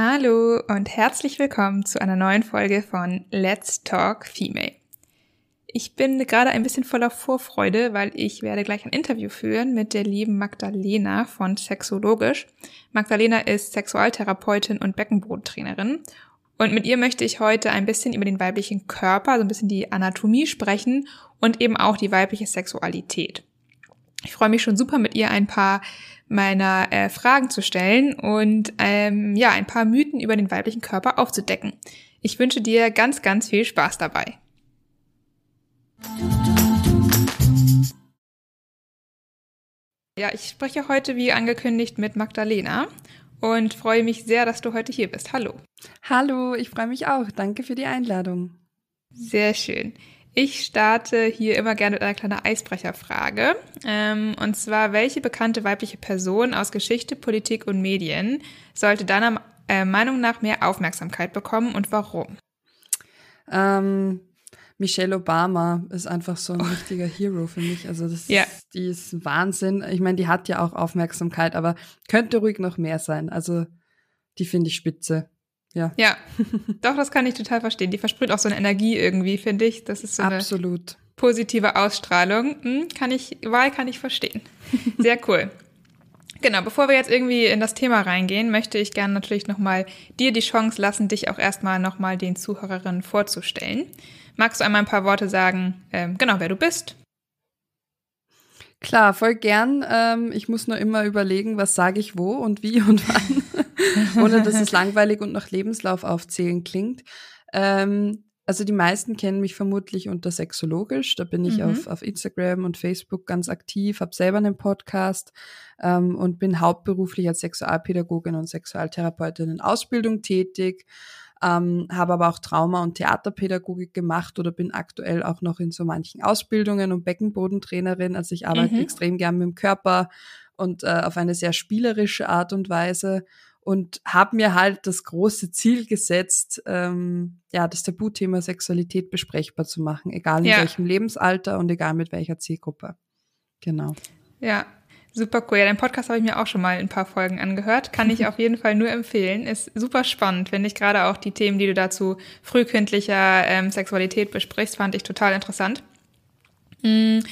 Hallo und herzlich willkommen zu einer neuen Folge von Let's Talk Female. Ich bin gerade ein bisschen voller Vorfreude, weil ich werde gleich ein Interview führen mit der lieben Magdalena von Sexologisch. Magdalena ist Sexualtherapeutin und Beckenbodentrainerin und mit ihr möchte ich heute ein bisschen über den weiblichen Körper, so ein bisschen die Anatomie sprechen und eben auch die weibliche Sexualität. Ich freue mich schon super mit ihr ein paar meiner äh, Fragen zu stellen und ähm, ja, ein paar Mythen über den weiblichen Körper aufzudecken. Ich wünsche dir ganz, ganz viel Spaß dabei. Ja, ich spreche heute wie angekündigt mit Magdalena und freue mich sehr, dass du heute hier bist. Hallo. Hallo, ich freue mich auch. Danke für die Einladung. Sehr schön. Ich starte hier immer gerne mit einer kleinen Eisbrecherfrage. Ähm, und zwar, welche bekannte weibliche Person aus Geschichte, Politik und Medien sollte deiner äh, Meinung nach mehr Aufmerksamkeit bekommen und warum? Ähm, Michelle Obama ist einfach so ein oh. richtiger Hero für mich. Also das ja. ist, die ist Wahnsinn. Ich meine, die hat ja auch Aufmerksamkeit, aber könnte ruhig noch mehr sein. Also die finde ich spitze. Ja. Ja, doch, das kann ich total verstehen. Die versprüht auch so eine Energie irgendwie, finde ich. Das ist so Absolut. eine positive Ausstrahlung. Hm, kann ich, Wahl kann ich verstehen. Sehr cool. Genau, bevor wir jetzt irgendwie in das Thema reingehen, möchte ich gerne natürlich nochmal dir die Chance lassen, dich auch erstmal nochmal den Zuhörerinnen vorzustellen. Magst du einmal ein paar Worte sagen, ähm, genau, wer du bist? Klar, voll gern. Ähm, ich muss nur immer überlegen, was sage ich wo und wie und wann ohne dass es langweilig und nach Lebenslauf aufzählen klingt. Ähm, also die meisten kennen mich vermutlich unter sexologisch. Da bin ich mhm. auf, auf Instagram und Facebook ganz aktiv, habe selber einen Podcast ähm, und bin hauptberuflich als Sexualpädagogin und Sexualtherapeutin in Ausbildung tätig. Ähm, habe aber auch Trauma- und Theaterpädagogik gemacht oder bin aktuell auch noch in so manchen Ausbildungen und Beckenbodentrainerin. Also ich arbeite mhm. extrem gern mit dem Körper und äh, auf eine sehr spielerische Art und Weise und habe mir halt das große Ziel gesetzt, ähm, ja, das Tabuthema Sexualität besprechbar zu machen, egal in ja. welchem Lebensalter und egal mit welcher Zielgruppe. Genau. Ja, super cool. Ja, dein Podcast habe ich mir auch schon mal ein paar Folgen angehört. Kann ich auf jeden Fall nur empfehlen. Ist super spannend, finde ich. Gerade auch die Themen, die du dazu frühkindlicher ähm, Sexualität besprichst, fand ich total interessant. Mhm.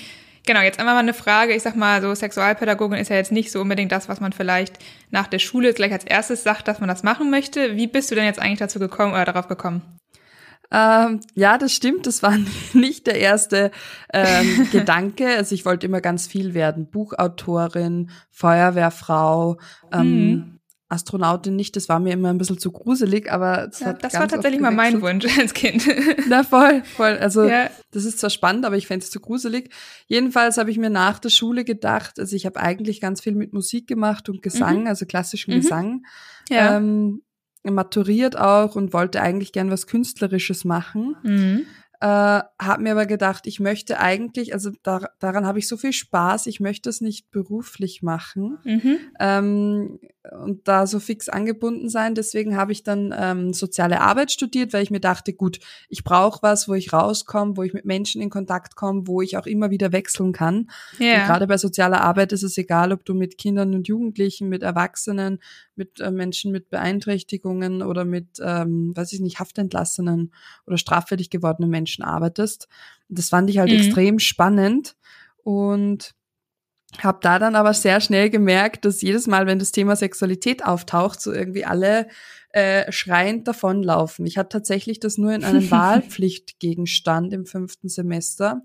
Genau, jetzt einmal mal eine Frage. Ich sag mal, so Sexualpädagogin ist ja jetzt nicht so unbedingt das, was man vielleicht nach der Schule gleich als erstes sagt, dass man das machen möchte. Wie bist du denn jetzt eigentlich dazu gekommen oder darauf gekommen? Ähm, ja, das stimmt. Das war nicht der erste ähm, Gedanke. Also ich wollte immer ganz viel werden. Buchautorin, Feuerwehrfrau, ähm, mhm. Astronautin nicht, das war mir immer ein bisschen zu gruselig, aber ja, das war tatsächlich mal mein Wunsch als Kind. Na voll, voll. Also ja. das ist zwar spannend, aber ich fände es zu gruselig. Jedenfalls habe ich mir nach der Schule gedacht, also ich habe eigentlich ganz viel mit Musik gemacht und Gesang, mhm. also klassischen mhm. Gesang. Ja. Ähm, maturiert auch und wollte eigentlich gern was Künstlerisches machen. Mhm. Äh, habe mir aber gedacht, ich möchte eigentlich, also da, daran habe ich so viel Spaß, ich möchte es nicht beruflich machen. Mhm. Ähm, und da so fix angebunden sein. Deswegen habe ich dann ähm, soziale Arbeit studiert, weil ich mir dachte, gut, ich brauche was, wo ich rauskomme, wo ich mit Menschen in Kontakt komme, wo ich auch immer wieder wechseln kann. Yeah. Und gerade bei sozialer Arbeit ist es egal, ob du mit Kindern und Jugendlichen, mit Erwachsenen, mit äh, Menschen mit Beeinträchtigungen oder mit, ähm, weiß ich nicht, Haftentlassenen oder straffällig gewordenen Menschen arbeitest. das fand ich halt mhm. extrem spannend. Und habe da dann aber sehr schnell gemerkt, dass jedes Mal, wenn das Thema Sexualität auftaucht, so irgendwie alle äh, schreiend davonlaufen. Ich hatte tatsächlich das nur in einem Wahlpflichtgegenstand im fünften Semester.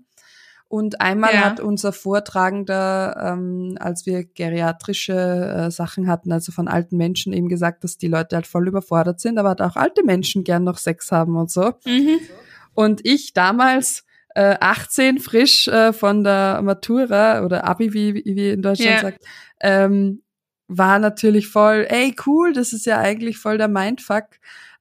Und einmal ja. hat unser Vortragender, ähm, als wir geriatrische äh, Sachen hatten, also von alten Menschen, eben gesagt, dass die Leute halt voll überfordert sind, aber auch alte Menschen gern noch Sex haben und so. Mhm. Und ich damals äh, 18 frisch äh, von der Matura oder Abi, wie, wie in Deutschland yeah. sagt, ähm, war natürlich voll, ey, cool, das ist ja eigentlich voll der Mindfuck.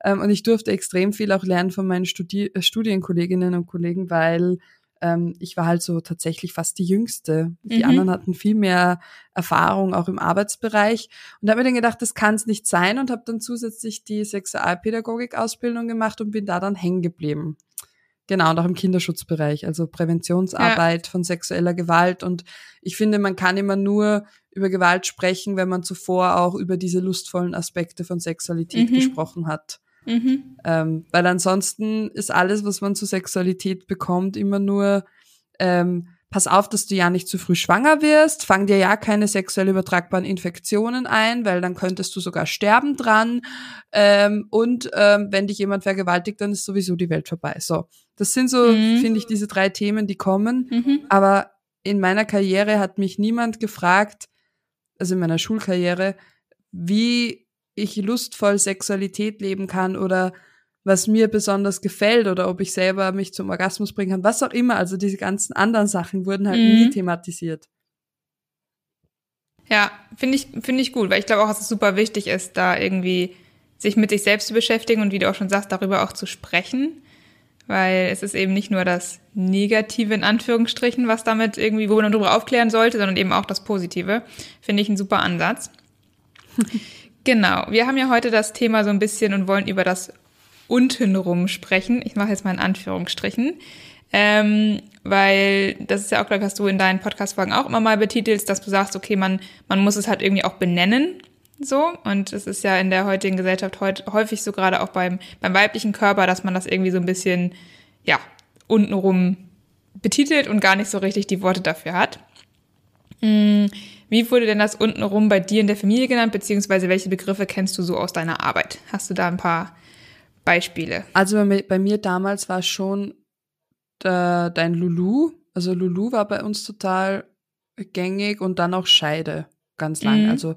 Ähm, und ich durfte extrem viel auch lernen von meinen Studi äh, Studienkolleginnen und Kollegen, weil ähm, ich war halt so tatsächlich fast die Jüngste. Die mhm. anderen hatten viel mehr Erfahrung auch im Arbeitsbereich. Und da habe mir dann gedacht, das kann es nicht sein und habe dann zusätzlich die Sexualpädagogik-Ausbildung gemacht und bin da dann hängen geblieben. Genau, und auch im Kinderschutzbereich, also Präventionsarbeit ja. von sexueller Gewalt. Und ich finde, man kann immer nur über Gewalt sprechen, wenn man zuvor auch über diese lustvollen Aspekte von Sexualität mhm. gesprochen hat. Mhm. Ähm, weil ansonsten ist alles, was man zur Sexualität bekommt, immer nur, ähm, pass auf, dass du ja nicht zu früh schwanger wirst, fang dir ja keine sexuell übertragbaren Infektionen ein, weil dann könntest du sogar sterben dran. Ähm, und ähm, wenn dich jemand vergewaltigt, dann ist sowieso die Welt vorbei. So, das sind so, mhm. finde ich, diese drei Themen, die kommen. Mhm. Aber in meiner Karriere hat mich niemand gefragt, also in meiner Schulkarriere, wie ich lustvoll Sexualität leben kann oder was mir besonders gefällt oder ob ich selber mich zum Orgasmus bringen kann, was auch immer. Also diese ganzen anderen Sachen wurden halt mhm. nie thematisiert. Ja, finde ich, finde ich gut, weil ich glaube auch, dass es super wichtig ist, da irgendwie sich mit sich selbst zu beschäftigen und wie du auch schon sagst, darüber auch zu sprechen. Weil es ist eben nicht nur das Negative in Anführungsstrichen, was damit irgendwie, wo man darüber aufklären sollte, sondern eben auch das Positive. Finde ich ein super Ansatz. Genau, wir haben ja heute das Thema so ein bisschen und wollen über das untenrum sprechen. Ich mache jetzt mal in Anführungsstrichen. Ähm, weil das ist ja auch, glaube ich, was du in deinen Podcast-Folgen auch immer mal betitelst, dass du sagst, okay, man, man muss es halt irgendwie auch benennen. So. Und es ist ja in der heutigen Gesellschaft häufig so gerade auch beim, beim weiblichen Körper, dass man das irgendwie so ein bisschen, ja, untenrum betitelt und gar nicht so richtig die Worte dafür hat. Mhm. Wie wurde denn das untenrum bei dir in der Familie genannt, beziehungsweise welche Begriffe kennst du so aus deiner Arbeit? Hast du da ein paar Beispiele? Also bei mir damals war schon der, dein Lulu. Also Lulu war bei uns total gängig und dann auch Scheide ganz lang. Mhm. Also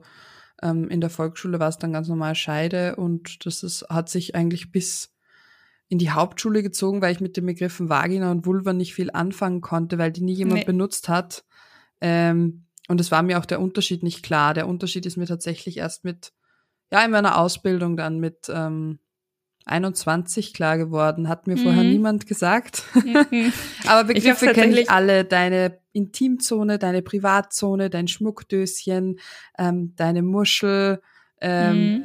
ähm, in der Volksschule war es dann ganz normal Scheide und das ist, hat sich eigentlich bis in die Hauptschule gezogen, weil ich mit den Begriffen Vagina und Vulva nicht viel anfangen konnte, weil die nie jemand nee. benutzt hat. Ähm, und es war mir auch der Unterschied nicht klar. Der Unterschied ist mir tatsächlich erst mit, ja, in meiner Ausbildung dann mit ähm, 21 klar geworden. Hat mir mhm. vorher niemand gesagt. Mhm. Aber Begriffe kenne ich alle. Deine Intimzone, deine Privatzone, dein Schmuckdöschen, ähm, deine Muschel, ähm, mhm.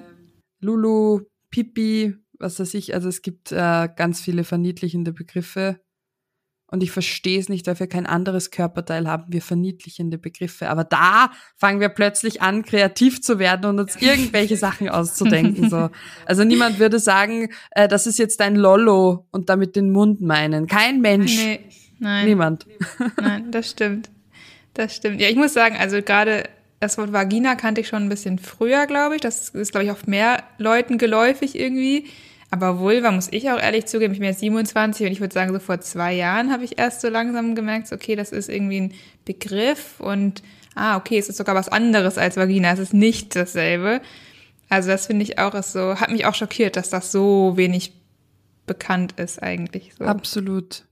Lulu, Pipi, was weiß ich. Also es gibt äh, ganz viele verniedlichende Begriffe. Und ich verstehe es nicht, weil wir kein anderes Körperteil haben, wir verniedlichende Begriffe. Aber da fangen wir plötzlich an, kreativ zu werden und uns irgendwelche Sachen auszudenken. So. Also niemand würde sagen, äh, das ist jetzt ein Lollo und damit den Mund meinen. Kein Mensch. Nee, nein. Niemand. Nein, das stimmt. Das stimmt. Ja, ich muss sagen, also gerade das Wort Vagina kannte ich schon ein bisschen früher, glaube ich. Das ist, glaube ich, auch mehr Leuten geläufig irgendwie. Aber Vulva, muss ich auch ehrlich zugeben, ich bin jetzt 27 und ich würde sagen, so vor zwei Jahren habe ich erst so langsam gemerkt, okay, das ist irgendwie ein Begriff und ah, okay, es ist sogar was anderes als Vagina, es ist nicht dasselbe. Also das finde ich auch ist so, hat mich auch schockiert, dass das so wenig bekannt ist eigentlich. So. Absolut.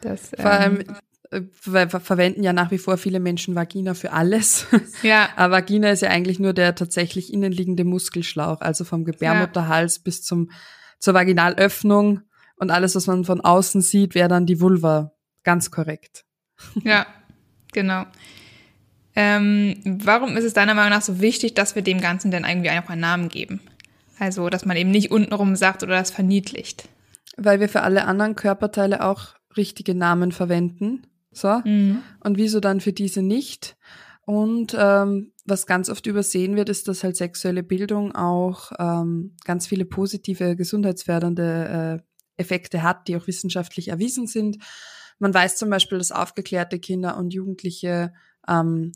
Das, Vor allem, ähm, äh, verwenden ja nach wie vor viele Menschen Vagina für alles. Ja. Aber Vagina ist ja eigentlich nur der tatsächlich innenliegende Muskelschlauch, also vom Gebärmutterhals ja. bis zum zur Vaginalöffnung und alles, was man von außen sieht, wäre dann die Vulva. Ganz korrekt. Ja, genau. Ähm, warum ist es deiner Meinung nach so wichtig, dass wir dem Ganzen denn irgendwie auch einen Namen geben? Also, dass man eben nicht untenrum sagt oder das verniedlicht. Weil wir für alle anderen Körperteile auch richtige Namen verwenden. So. Mhm. Und wieso dann für diese nicht? Und ähm, was ganz oft übersehen wird, ist, dass halt sexuelle Bildung auch ähm, ganz viele positive, gesundheitsfördernde äh, Effekte hat, die auch wissenschaftlich erwiesen sind. Man weiß zum Beispiel, dass aufgeklärte Kinder und Jugendliche ähm,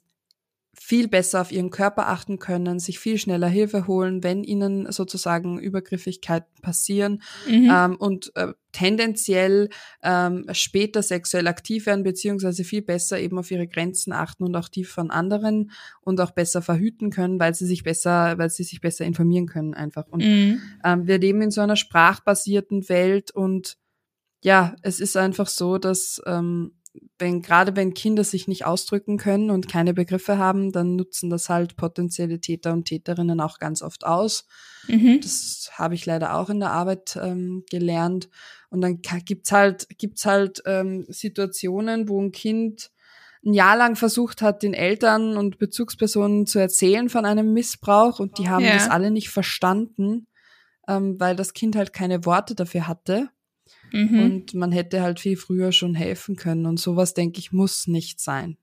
viel besser auf ihren Körper achten können, sich viel schneller Hilfe holen, wenn ihnen sozusagen Übergriffigkeiten passieren mhm. ähm, und äh, tendenziell ähm, später sexuell aktiv werden, beziehungsweise viel besser eben auf ihre Grenzen achten und auch die von anderen und auch besser verhüten können, weil sie sich besser, weil sie sich besser informieren können einfach. Und mhm. ähm, wir leben in so einer sprachbasierten Welt und ja, es ist einfach so, dass ähm, wenn gerade wenn Kinder sich nicht ausdrücken können und keine Begriffe haben, dann nutzen das halt potenzielle Täter und Täterinnen auch ganz oft aus. Mhm. Das habe ich leider auch in der Arbeit ähm, gelernt. Und dann gibt's halt gibt's halt ähm, Situationen, wo ein Kind ein Jahr lang versucht hat, den Eltern und Bezugspersonen zu erzählen von einem Missbrauch und die haben ja. das alle nicht verstanden, ähm, weil das Kind halt keine Worte dafür hatte. Mhm. Und man hätte halt viel früher schon helfen können. Und sowas, denke ich, muss nicht sein.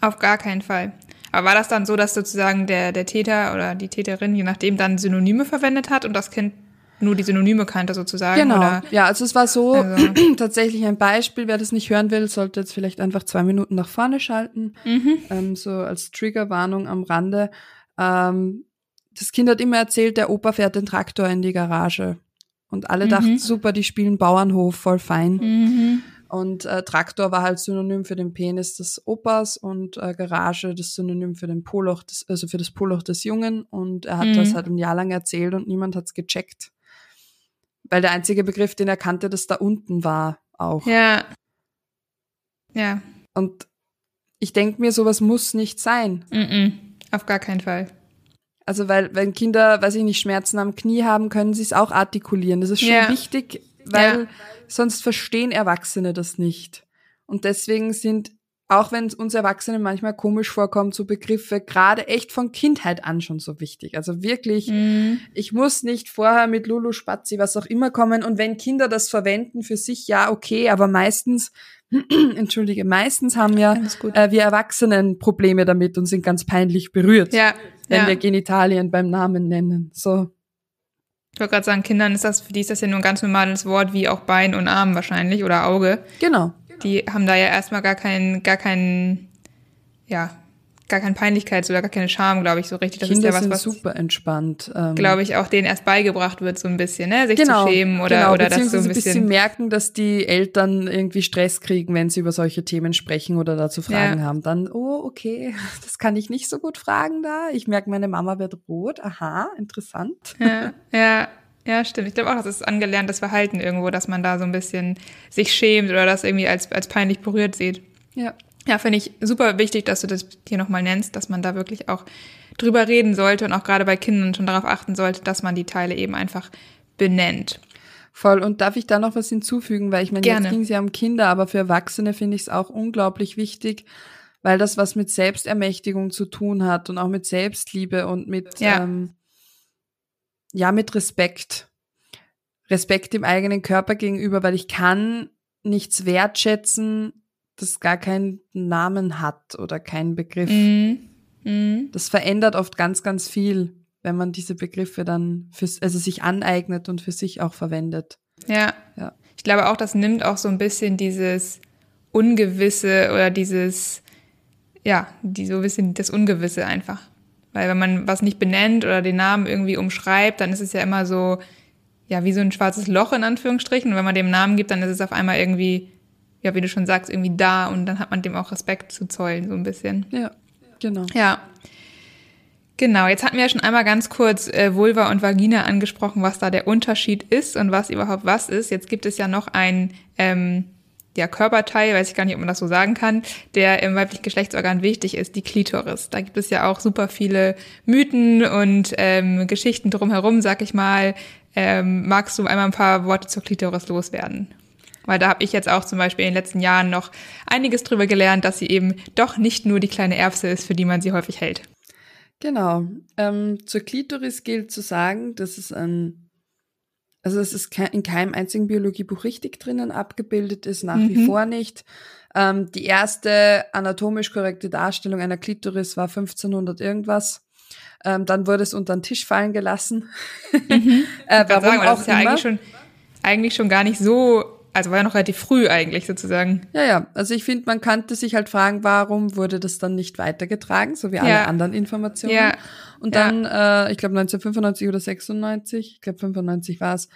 Auf gar keinen Fall. Aber war das dann so, dass sozusagen der, der Täter oder die Täterin, je nachdem, dann Synonyme verwendet hat und das Kind nur die Synonyme kannte sozusagen? Genau. Oder? Ja, also es war so also. tatsächlich ein Beispiel. Wer das nicht hören will, sollte jetzt vielleicht einfach zwei Minuten nach vorne schalten. Mhm. Ähm, so als Triggerwarnung am Rande. Ähm, das Kind hat immer erzählt, der Opa fährt den Traktor in die Garage. Und alle mhm. dachten, super, die spielen Bauernhof, voll fein. Mhm. Und äh, Traktor war halt Synonym für den Penis des Opas und äh, Garage das Synonym für den Poloch, des, also für das Poloch des Jungen. Und er hat mhm. das halt ein Jahr lang erzählt und niemand hat's gecheckt. Weil der einzige Begriff, den er kannte, das da unten war auch. Ja. Ja. Und ich denke mir, sowas muss nicht sein. Mhm. Auf gar keinen Fall. Also weil wenn Kinder, weiß ich nicht, Schmerzen am Knie haben, können sie es auch artikulieren. Das ist schon ja. wichtig, weil ja. sonst verstehen Erwachsene das nicht. Und deswegen sind, auch wenn es uns Erwachsene manchmal komisch vorkommt, so Begriffe gerade echt von Kindheit an schon so wichtig. Also wirklich, mhm. ich muss nicht vorher mit Lulu Spazi, was auch immer kommen. Und wenn Kinder das verwenden für sich, ja, okay, aber meistens entschuldige, meistens haben ja äh, wir Erwachsenen Probleme damit und sind ganz peinlich berührt. Ja, wenn ja. wir Genitalien beim Namen nennen. So. Ich wollte gerade sagen, Kindern ist das, für die ist das ja nur ein ganz normales Wort wie auch Bein und Arm wahrscheinlich oder Auge. Genau. Die haben da ja erstmal gar keinen, gar keinen, ja, gar keine Peinlichkeit oder gar keine Scham, glaube ich, so richtig. Das Kinder ist ja was, was super entspannt. Ähm, glaube ich, auch denen erst beigebracht wird, so ein bisschen, ne? sich genau, zu schämen oder, genau, oder das so ein bisschen. bisschen merken, dass die Eltern irgendwie Stress kriegen, wenn sie über solche Themen sprechen oder dazu Fragen ja. haben. Dann, oh, okay, das kann ich nicht so gut fragen da. Ich merke, meine Mama wird rot. Aha, interessant. Ja, ja. Ja, stimmt. Ich glaube auch, das ist angelerntes Verhalten irgendwo, dass man da so ein bisschen sich schämt oder das irgendwie als, als peinlich berührt sieht. Ja. Ja, finde ich super wichtig, dass du das hier nochmal nennst, dass man da wirklich auch drüber reden sollte und auch gerade bei Kindern schon darauf achten sollte, dass man die Teile eben einfach benennt. Voll. Und darf ich da noch was hinzufügen? Weil ich meine, jetzt ging es ja um Kinder, aber für Erwachsene finde ich es auch unglaublich wichtig, weil das was mit Selbstermächtigung zu tun hat und auch mit Selbstliebe und mit, ja, ähm, ja mit Respekt. Respekt dem eigenen Körper gegenüber, weil ich kann nichts wertschätzen, das gar keinen Namen hat oder keinen Begriff. Mhm. Mhm. Das verändert oft ganz, ganz viel, wenn man diese Begriffe dann fürs, also sich aneignet und für sich auch verwendet. Ja. ja. Ich glaube auch, das nimmt auch so ein bisschen dieses Ungewisse oder dieses, ja, die so ein bisschen das Ungewisse einfach. Weil wenn man was nicht benennt oder den Namen irgendwie umschreibt, dann ist es ja immer so, ja, wie so ein schwarzes Loch in Anführungsstrichen. Und wenn man dem Namen gibt, dann ist es auf einmal irgendwie ja, wie du schon sagst, irgendwie da und dann hat man dem auch Respekt zu zollen, so ein bisschen. Ja, genau. Ja. Genau, jetzt hatten wir ja schon einmal ganz kurz äh, Vulva und Vagina angesprochen, was da der Unterschied ist und was überhaupt was ist. Jetzt gibt es ja noch ein ähm, ja, Körperteil, weiß ich gar nicht, ob man das so sagen kann, der im weiblichen Geschlechtsorgan wichtig ist, die Klitoris. Da gibt es ja auch super viele Mythen und ähm, Geschichten drumherum, sag ich mal. Ähm, magst du einmal ein paar Worte zur Klitoris loswerden? Weil da habe ich jetzt auch zum Beispiel in den letzten Jahren noch einiges drüber gelernt, dass sie eben doch nicht nur die kleine Erbse ist, für die man sie häufig hält. Genau. Ähm, zur Klitoris gilt zu sagen, dass es ein, also es ist in keinem einzigen Biologiebuch richtig drinnen abgebildet ist, nach mhm. wie vor nicht. Ähm, die erste anatomisch korrekte Darstellung einer Klitoris war 1500 irgendwas. Ähm, dann wurde es unter den Tisch fallen gelassen. Mhm. äh, warum sagen, auch das ist ja immer. eigentlich schon, eigentlich schon gar nicht so also war ja noch relativ früh eigentlich sozusagen. Ja, ja. Also ich finde, man kannte sich halt fragen, warum wurde das dann nicht weitergetragen, so wie alle ja. anderen Informationen. Ja. Und dann, ja. äh, ich glaube 1995 oder 96, ich glaube 95 war es,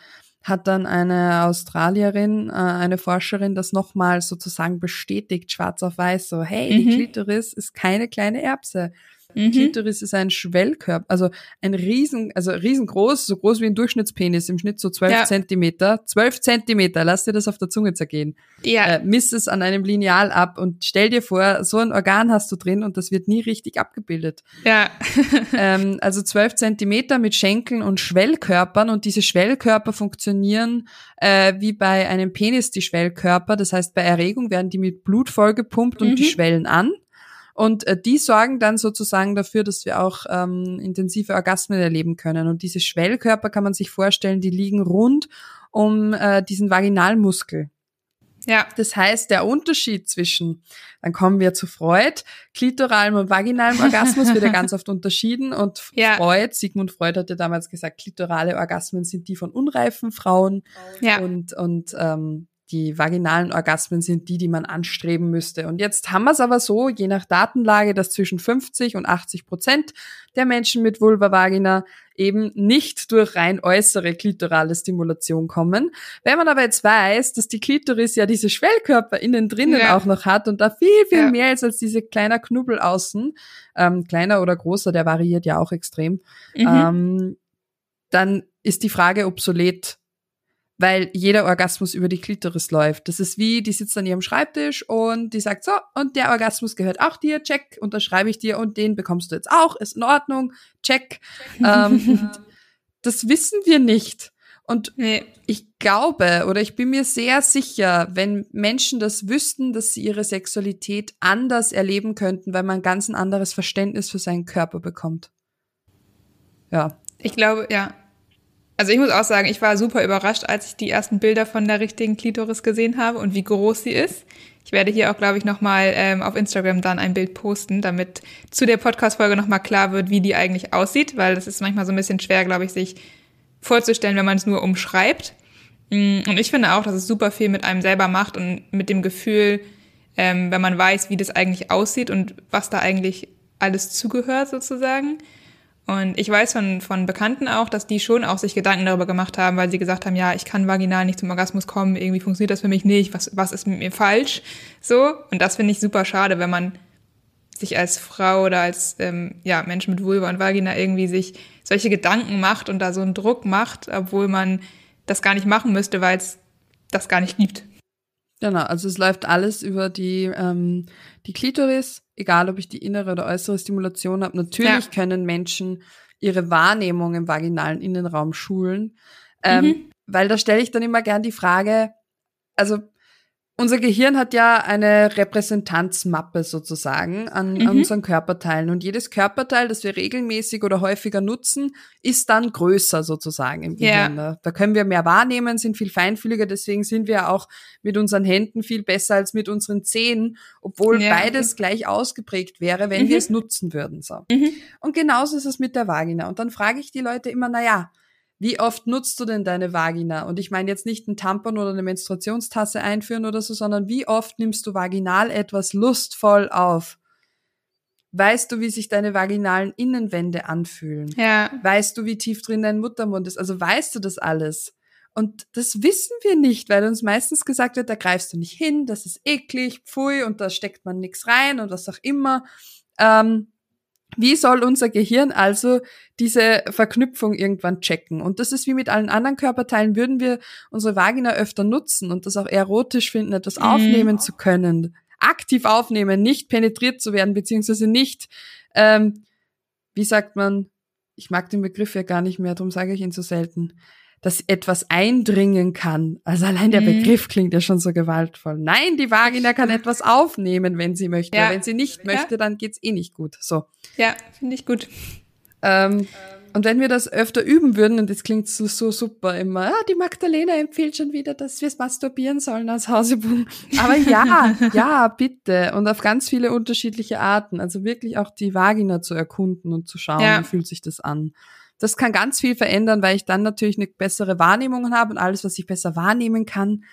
hat dann eine Australierin, äh, eine Forscherin das nochmal sozusagen bestätigt, schwarz auf weiß, so, hey, mhm. die Klitoris ist keine kleine Erbse. Mhm. Klitoris ist ein Schwellkörper, also ein riesen, also riesengroß, so groß wie ein Durchschnittspenis, im Schnitt so zwölf ja. Zentimeter. Zwölf Zentimeter, lass dir das auf der Zunge zergehen. Ja. Äh, miss es an einem Lineal ab und stell dir vor, so ein Organ hast du drin und das wird nie richtig abgebildet. Ja. ähm, also zwölf Zentimeter mit Schenkeln und Schwellkörpern und diese Schwellkörper funktionieren äh, wie bei einem Penis die Schwellkörper. Das heißt, bei Erregung werden die mit Blut vollgepumpt und mhm. die schwellen an. Und äh, die sorgen dann sozusagen dafür, dass wir auch ähm, intensive Orgasmen erleben können. Und diese Schwellkörper kann man sich vorstellen, die liegen rund um äh, diesen Vaginalmuskel. Ja. Das heißt, der Unterschied zwischen, dann kommen wir zu Freud, klitoralem und vaginalem Orgasmus wird ja ganz oft unterschieden und ja. Freud, Sigmund Freud hatte damals gesagt, klitorale Orgasmen sind die von unreifen Frauen ja. und, und ähm, die vaginalen Orgasmen sind die, die man anstreben müsste. Und jetzt haben wir es aber so, je nach Datenlage, dass zwischen 50 und 80 Prozent der Menschen mit Vulva-Vagina eben nicht durch rein äußere klitorale Stimulation kommen. Wenn man aber jetzt weiß, dass die Klitoris ja diese Schwellkörper innen drinnen ja. auch noch hat und da viel, viel ja. mehr ist als diese kleiner Knubbel außen, ähm, kleiner oder großer, der variiert ja auch extrem, mhm. ähm, dann ist die Frage obsolet weil jeder Orgasmus über die Klitoris läuft. Das ist wie, die sitzt an ihrem Schreibtisch und die sagt so, und der Orgasmus gehört auch dir, check, unterschreibe ich dir und den bekommst du jetzt auch, ist in Ordnung, check. ähm, das wissen wir nicht. Und nee. ich glaube oder ich bin mir sehr sicher, wenn Menschen das wüssten, dass sie ihre Sexualität anders erleben könnten, weil man ganz ein anderes Verständnis für seinen Körper bekommt. Ja. Ich glaube, ja, also ich muss auch sagen, ich war super überrascht, als ich die ersten Bilder von der richtigen Klitoris gesehen habe und wie groß sie ist. Ich werde hier auch, glaube ich, nochmal ähm, auf Instagram dann ein Bild posten, damit zu der Podcast-Folge nochmal klar wird, wie die eigentlich aussieht, weil das ist manchmal so ein bisschen schwer, glaube ich, sich vorzustellen, wenn man es nur umschreibt. Mm, und ich finde auch, dass es super viel mit einem selber macht und mit dem Gefühl, ähm, wenn man weiß, wie das eigentlich aussieht und was da eigentlich alles zugehört sozusagen. Und ich weiß von, von Bekannten auch, dass die schon auch sich Gedanken darüber gemacht haben, weil sie gesagt haben, ja, ich kann vaginal nicht zum Orgasmus kommen, irgendwie funktioniert das für mich nicht, was, was ist mit mir falsch? So. Und das finde ich super schade, wenn man sich als Frau oder als ähm, ja, Mensch mit Vulva und Vagina irgendwie sich solche Gedanken macht und da so einen Druck macht, obwohl man das gar nicht machen müsste, weil es das gar nicht gibt. Genau, also es läuft alles über die, ähm, die Klitoris, egal ob ich die innere oder äußere Stimulation habe. Natürlich ja. können Menschen ihre Wahrnehmung im vaginalen Innenraum schulen. Ähm, mhm. Weil da stelle ich dann immer gern die Frage, also unser Gehirn hat ja eine Repräsentanzmappe sozusagen an, mhm. an, unseren Körperteilen und jedes Körperteil, das wir regelmäßig oder häufiger nutzen, ist dann größer sozusagen im Gehirn. Yeah. Da können wir mehr wahrnehmen, sind viel feinfühliger, deswegen sind wir auch mit unseren Händen viel besser als mit unseren Zehen, obwohl yeah, beides gleich ausgeprägt wäre, wenn mhm. wir es nutzen würden. So. Mhm. Und genauso ist es mit der Vagina. Und dann frage ich die Leute immer, na ja, wie oft nutzt du denn deine Vagina? Und ich meine jetzt nicht einen Tampon oder eine Menstruationstasse einführen oder so, sondern wie oft nimmst du vaginal etwas lustvoll auf? Weißt du, wie sich deine vaginalen Innenwände anfühlen? Ja. Weißt du, wie tief drin dein Muttermund ist? Also weißt du das alles? Und das wissen wir nicht, weil uns meistens gesagt wird, da greifst du nicht hin, das ist eklig, pfui, und da steckt man nichts rein und was auch immer. Ähm, wie soll unser Gehirn also diese Verknüpfung irgendwann checken? Und das ist wie mit allen anderen Körperteilen, würden wir unsere Vagina öfter nutzen und das auch erotisch finden, etwas mhm. aufnehmen zu können, aktiv aufnehmen, nicht penetriert zu werden, beziehungsweise nicht, ähm, wie sagt man, ich mag den Begriff ja gar nicht mehr, darum sage ich ihn so selten, dass etwas eindringen kann. Also allein der mhm. Begriff klingt ja schon so gewaltvoll. Nein, die Vagina kann etwas aufnehmen, wenn sie möchte. Ja. Wenn sie nicht möchte, ja. dann geht's eh nicht gut. So. Ja, finde ich gut. Ähm, und wenn wir das öfter üben würden, und das klingt so, so super immer, ah, die Magdalena empfiehlt schon wieder, dass wir es masturbieren sollen als Hausübung. Aber ja, ja, bitte. Und auf ganz viele unterschiedliche Arten. Also wirklich auch die Vagina zu erkunden und zu schauen, ja. wie fühlt sich das an. Das kann ganz viel verändern, weil ich dann natürlich eine bessere Wahrnehmung habe und alles, was ich besser wahrnehmen kann,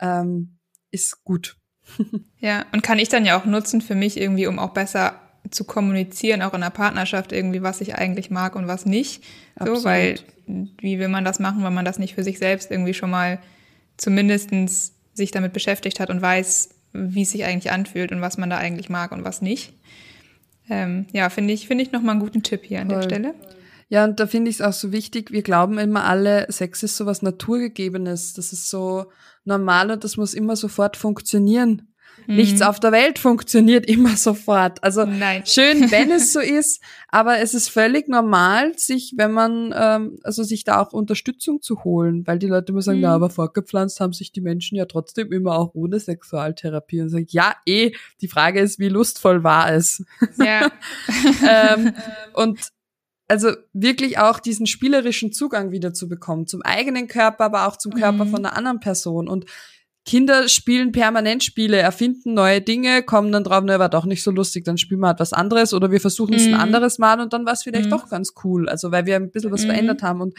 ähm, ist gut. ja, und kann ich dann ja auch nutzen für mich irgendwie, um auch besser zu kommunizieren, auch in der Partnerschaft irgendwie, was ich eigentlich mag und was nicht. Absolut. So, weil wie will man das machen, wenn man das nicht für sich selbst irgendwie schon mal zumindestens sich damit beschäftigt hat und weiß, wie es sich eigentlich anfühlt und was man da eigentlich mag und was nicht. ähm, ja, finde ich, finde ich nochmal einen guten Tipp hier an Voll. der Stelle. Ja, und da finde ich es auch so wichtig, wir glauben immer alle, Sex ist so was Naturgegebenes, das ist so normal und das muss immer sofort funktionieren. Mhm. Nichts auf der Welt funktioniert immer sofort. Also Nein. schön, wenn es so ist, aber es ist völlig normal, sich, wenn man, ähm, also sich da auch Unterstützung zu holen, weil die Leute immer sagen, mhm. na, aber fortgepflanzt haben sich die Menschen ja trotzdem immer auch ohne Sexualtherapie. Und sagen, ja, eh, die Frage ist, wie lustvoll war es? Ja. ähm, und also wirklich auch diesen spielerischen Zugang wieder zu bekommen, zum eigenen Körper, aber auch zum Körper mhm. von einer anderen Person. Und Kinder spielen permanent Spiele, erfinden neue Dinge, kommen dann drauf, ne, war doch nicht so lustig, dann spielen wir halt was anderes oder wir versuchen es ein mhm. anderes Mal und dann war es vielleicht mm. doch ganz cool. Also weil wir ein bisschen was mm. verändert haben. Und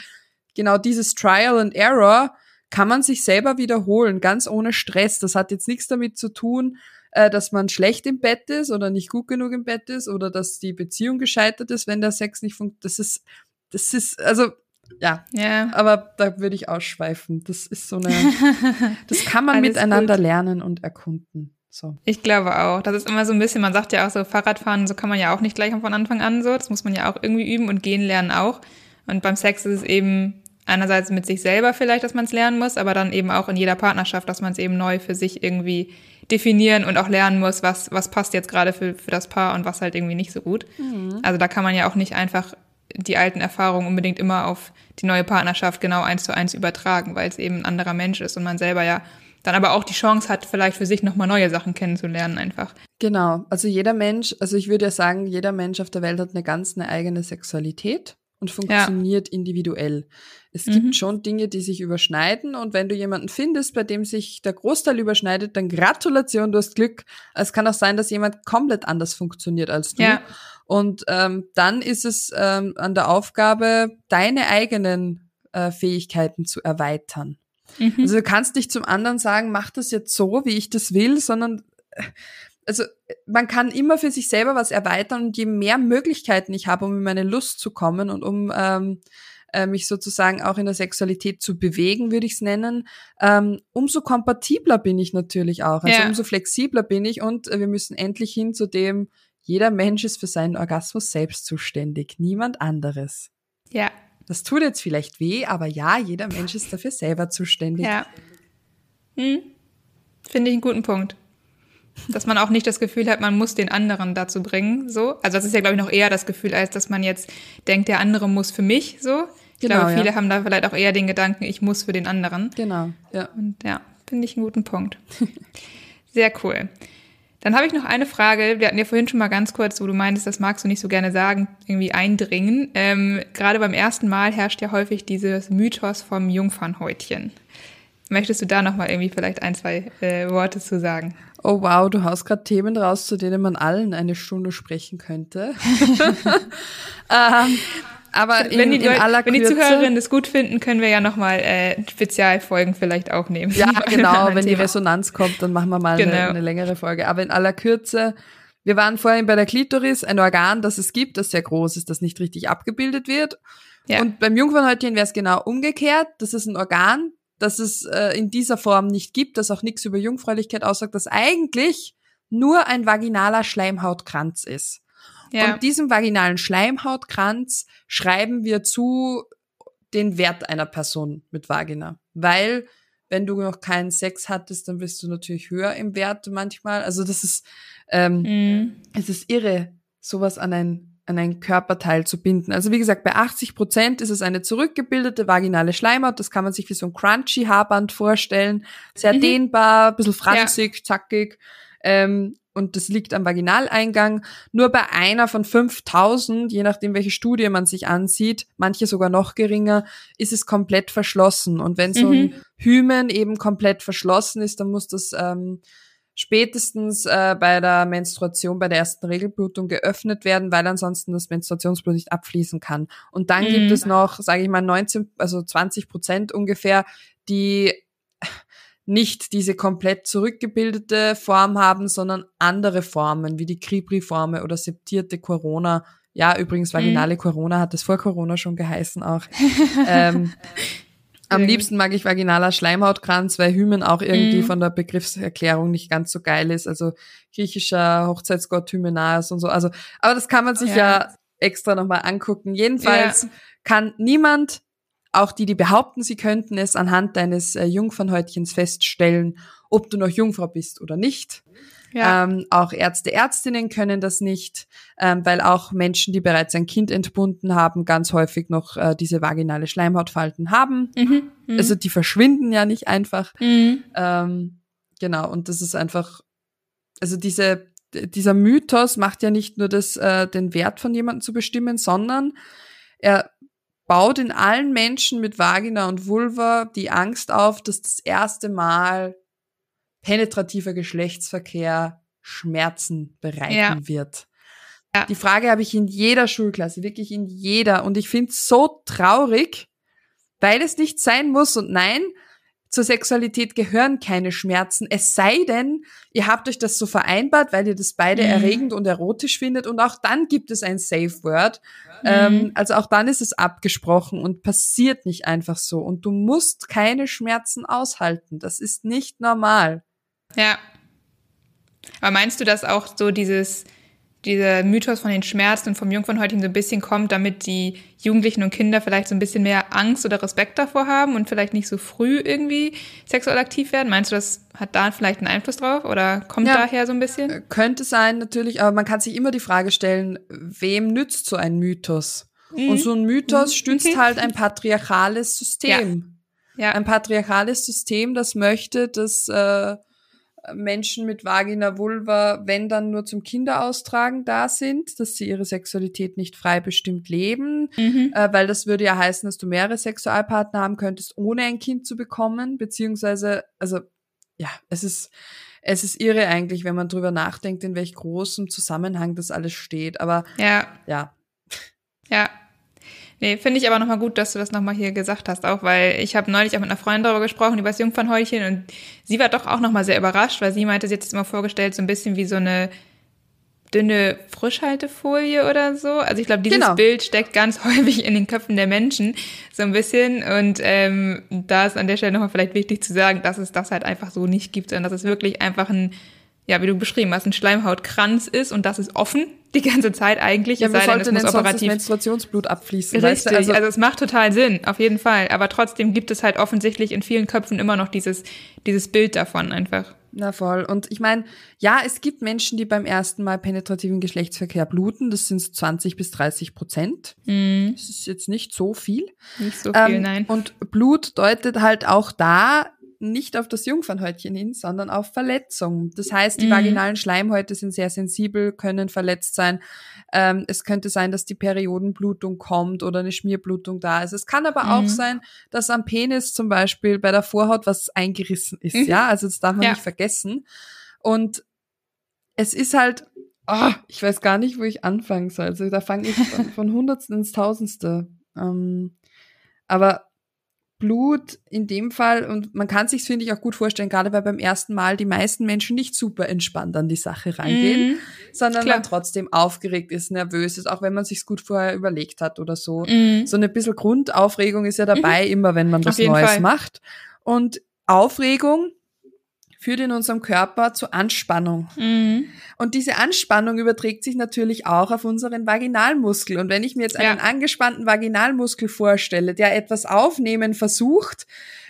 genau dieses Trial and Error kann man sich selber wiederholen, ganz ohne Stress. Das hat jetzt nichts damit zu tun, äh, dass man schlecht im Bett ist oder nicht gut genug im Bett ist oder dass die Beziehung gescheitert ist, wenn der Sex nicht funktioniert. Das ist, das ist, also ja. ja. Aber da würde ich ausschweifen. Das ist so eine, das kann man miteinander gut. lernen und erkunden. So. Ich glaube auch. Das ist immer so ein bisschen, man sagt ja auch so, Fahrradfahren, so kann man ja auch nicht gleich von Anfang an so. Das muss man ja auch irgendwie üben und gehen lernen auch. Und beim Sex ist es eben einerseits mit sich selber vielleicht, dass man es lernen muss, aber dann eben auch in jeder Partnerschaft, dass man es eben neu für sich irgendwie definieren und auch lernen muss, was, was passt jetzt gerade für, für das Paar und was halt irgendwie nicht so gut. Mhm. Also da kann man ja auch nicht einfach die alten Erfahrungen unbedingt immer auf die neue Partnerschaft genau eins zu eins übertragen, weil es eben ein anderer Mensch ist und man selber ja dann aber auch die Chance hat, vielleicht für sich nochmal neue Sachen kennenzulernen einfach. Genau. Also jeder Mensch, also ich würde ja sagen, jeder Mensch auf der Welt hat eine ganz eine eigene Sexualität und funktioniert ja. individuell. Es mhm. gibt schon Dinge, die sich überschneiden und wenn du jemanden findest, bei dem sich der Großteil überschneidet, dann Gratulation, du hast Glück. Es kann auch sein, dass jemand komplett anders funktioniert als du. Ja. Und ähm, dann ist es ähm, an der Aufgabe, deine eigenen äh, Fähigkeiten zu erweitern. Mhm. Also du kannst nicht zum anderen sagen, mach das jetzt so, wie ich das will, sondern äh, also man kann immer für sich selber was erweitern und je mehr Möglichkeiten ich habe, um in meine Lust zu kommen und um ähm, äh, mich sozusagen auch in der Sexualität zu bewegen, würde ich es nennen, ähm, umso kompatibler bin ich natürlich auch. Also ja. umso flexibler bin ich und wir müssen endlich hin zu dem, jeder Mensch ist für seinen Orgasmus selbst zuständig, niemand anderes. Ja. Das tut jetzt vielleicht weh, aber ja, jeder Mensch ist dafür selber zuständig. Ja. Hm. Finde ich einen guten Punkt. Dass man auch nicht das Gefühl hat, man muss den anderen dazu bringen, so. Also das ist ja, glaube ich, noch eher das Gefühl, als dass man jetzt denkt, der andere muss für mich, so. Ich genau, glaube, viele ja. haben da vielleicht auch eher den Gedanken, ich muss für den anderen. Genau, ja. Und ja, finde ich einen guten Punkt. Sehr cool. Dann habe ich noch eine Frage. Wir hatten ja vorhin schon mal ganz kurz, wo du meintest, das magst du nicht so gerne sagen, irgendwie eindringen. Ähm, gerade beim ersten Mal herrscht ja häufig dieses Mythos vom Jungfernhäutchen. Möchtest du da noch mal irgendwie vielleicht ein, zwei äh, Worte zu sagen? Oh wow, du haust gerade Themen raus, zu denen man allen eine Stunde sprechen könnte. ähm, aber in, wenn, die in aller wenn die Zuhörerinnen das gut finden, können wir ja nochmal äh, Spezialfolgen vielleicht auch nehmen. Ja, genau. wenn Thema. die Resonanz kommt, dann machen wir mal genau. eine, eine, längere Folge. Aber in aller Kürze, wir waren vorhin bei der Klitoris, ein Organ, das es gibt, das sehr groß ist, das nicht richtig abgebildet wird. Ja. Und beim Jungfernhäutchen wäre es genau umgekehrt. Das ist ein Organ, das es äh, in dieser Form nicht gibt, das auch nichts über Jungfräulichkeit aussagt, das eigentlich nur ein vaginaler Schleimhautkranz ist. Ja. Und diesem vaginalen Schleimhautkranz schreiben wir zu den Wert einer Person mit Vagina. Weil, wenn du noch keinen Sex hattest, dann bist du natürlich höher im Wert manchmal. Also das ist, ähm, mhm. es ist irre, sowas an ein an ein Körperteil zu binden. Also wie gesagt, bei 80 Prozent ist es eine zurückgebildete vaginale Schleimhaut. Das kann man sich wie so ein crunchy Haarband vorstellen. Sehr mhm. dehnbar, bisschen franzig, ja. zackig. Ähm, und das liegt am Vaginaleingang. Nur bei einer von 5000, je nachdem welche Studie man sich ansieht, manche sogar noch geringer, ist es komplett verschlossen. Und wenn so ein mhm. Hymen eben komplett verschlossen ist, dann muss das ähm, spätestens äh, bei der Menstruation, bei der ersten Regelblutung geöffnet werden, weil ansonsten das Menstruationsblut nicht abfließen kann. Und dann mhm. gibt es noch, sage ich mal, 19, also 20 Prozent ungefähr, die nicht diese komplett zurückgebildete Form haben, sondern andere Formen, wie die Kribri-Forme oder septierte Corona. Ja, übrigens, vaginale mhm. Corona hat es vor Corona schon geheißen auch. ähm, Am liebsten mag ich vaginaler Schleimhautkranz, weil Hymen auch irgendwie mm. von der Begriffserklärung nicht ganz so geil ist. Also griechischer Hochzeitsgott Hymenaeus und so. Also, aber das kann man sich ja, ja extra nochmal angucken. Jedenfalls ja. kann niemand, auch die, die behaupten, sie könnten es anhand deines äh, Jungfernhäutchens feststellen, ob du noch Jungfrau bist oder nicht. Ja. Ähm, auch Ärzte, Ärztinnen können das nicht, ähm, weil auch Menschen, die bereits ein Kind entbunden haben, ganz häufig noch äh, diese vaginale Schleimhautfalten haben. Mhm, mh. Also die verschwinden ja nicht einfach. Mhm. Ähm, genau, und das ist einfach, also diese, dieser Mythos macht ja nicht nur das, äh, den Wert von jemandem zu bestimmen, sondern er baut in allen Menschen mit Vagina und Vulva die Angst auf, dass das erste Mal penetrativer Geschlechtsverkehr Schmerzen bereiten ja. wird. Ja. Die Frage habe ich in jeder Schulklasse, wirklich in jeder. Und ich finde es so traurig, weil es nicht sein muss. Und nein, zur Sexualität gehören keine Schmerzen. Es sei denn, ihr habt euch das so vereinbart, weil ihr das beide mhm. erregend und erotisch findet. Und auch dann gibt es ein Safe Word. Mhm. Ähm, also auch dann ist es abgesprochen und passiert nicht einfach so. Und du musst keine Schmerzen aushalten. Das ist nicht normal. Ja. Aber meinst du, dass auch so dieses, dieser Mythos von den Schmerzen und vom Jungfernhäutchen so ein bisschen kommt, damit die Jugendlichen und Kinder vielleicht so ein bisschen mehr Angst oder Respekt davor haben und vielleicht nicht so früh irgendwie sexuell aktiv werden? Meinst du, das hat da vielleicht einen Einfluss drauf oder kommt ja, daher so ein bisschen? Äh, könnte sein, natürlich, aber man kann sich immer die Frage stellen, wem nützt so ein Mythos? Mhm. Und so ein Mythos mhm. stützt halt ein patriarchales System. Ja. ja. Ein patriarchales System, das möchte, dass äh, Menschen mit Vagina, Vulva, wenn dann nur zum Kinderaustragen da sind, dass sie ihre Sexualität nicht frei bestimmt leben, mhm. äh, weil das würde ja heißen, dass du mehrere Sexualpartner haben könntest, ohne ein Kind zu bekommen, beziehungsweise, also ja, es ist es ist irre eigentlich, wenn man drüber nachdenkt, in welch großem Zusammenhang das alles steht. Aber ja, ja, ja, Nee, finde ich aber nochmal gut, dass du das nochmal hier gesagt hast, auch weil ich habe neulich auch mit einer Freundin darüber gesprochen, über das Jungfernhäutchen und sie war doch auch nochmal sehr überrascht, weil sie meinte, sie hat es immer vorgestellt, so ein bisschen wie so eine dünne Frischhaltefolie oder so. Also ich glaube, dieses genau. Bild steckt ganz häufig in den Köpfen der Menschen so ein bisschen. Und ähm, da ist an der Stelle nochmal vielleicht wichtig zu sagen, dass es das halt einfach so nicht gibt, sondern dass es wirklich einfach ein ja, wie du beschrieben hast, ein Schleimhautkranz ist und das ist offen die ganze Zeit eigentlich. Ja, es sei denn, es muss operativ Menstruationsblut abfließen. Richtig, weißt du? also, also es macht total Sinn, auf jeden Fall. Aber trotzdem gibt es halt offensichtlich in vielen Köpfen immer noch dieses, dieses Bild davon einfach. Na voll. Und ich meine, ja, es gibt Menschen, die beim ersten Mal penetrativen Geschlechtsverkehr bluten. Das sind so 20 bis 30 Prozent. Mm. Das ist jetzt nicht so viel. Nicht so viel, ähm, nein. Und Blut deutet halt auch da nicht auf das Jungfernhäutchen hin, sondern auf Verletzung. Das heißt, die mhm. vaginalen Schleimhäute sind sehr sensibel, können verletzt sein. Ähm, es könnte sein, dass die Periodenblutung kommt oder eine Schmierblutung da ist. Es kann aber mhm. auch sein, dass am Penis zum Beispiel bei der Vorhaut was eingerissen ist. Mhm. Ja, also das darf man ja. nicht vergessen. Und es ist halt, oh, ich weiß gar nicht, wo ich anfangen soll. Also da fange ich von, von Hundertsten ins Tausendste. Ähm, aber Blut in dem Fall, und man kann sich finde ich, auch gut vorstellen, gerade weil beim ersten Mal die meisten Menschen nicht super entspannt an die Sache reingehen, mhm. sondern Klar. man trotzdem aufgeregt ist, nervös ist, auch wenn man sich's gut vorher überlegt hat oder so. Mhm. So eine bisschen Grundaufregung ist ja dabei, mhm. immer wenn man was Neues Fall. macht. Und Aufregung führt in unserem Körper zu Anspannung. Mhm. Und diese Anspannung überträgt sich natürlich auch auf unseren Vaginalmuskel. Und wenn ich mir jetzt einen ja. angespannten Vaginalmuskel vorstelle, der etwas aufnehmen versucht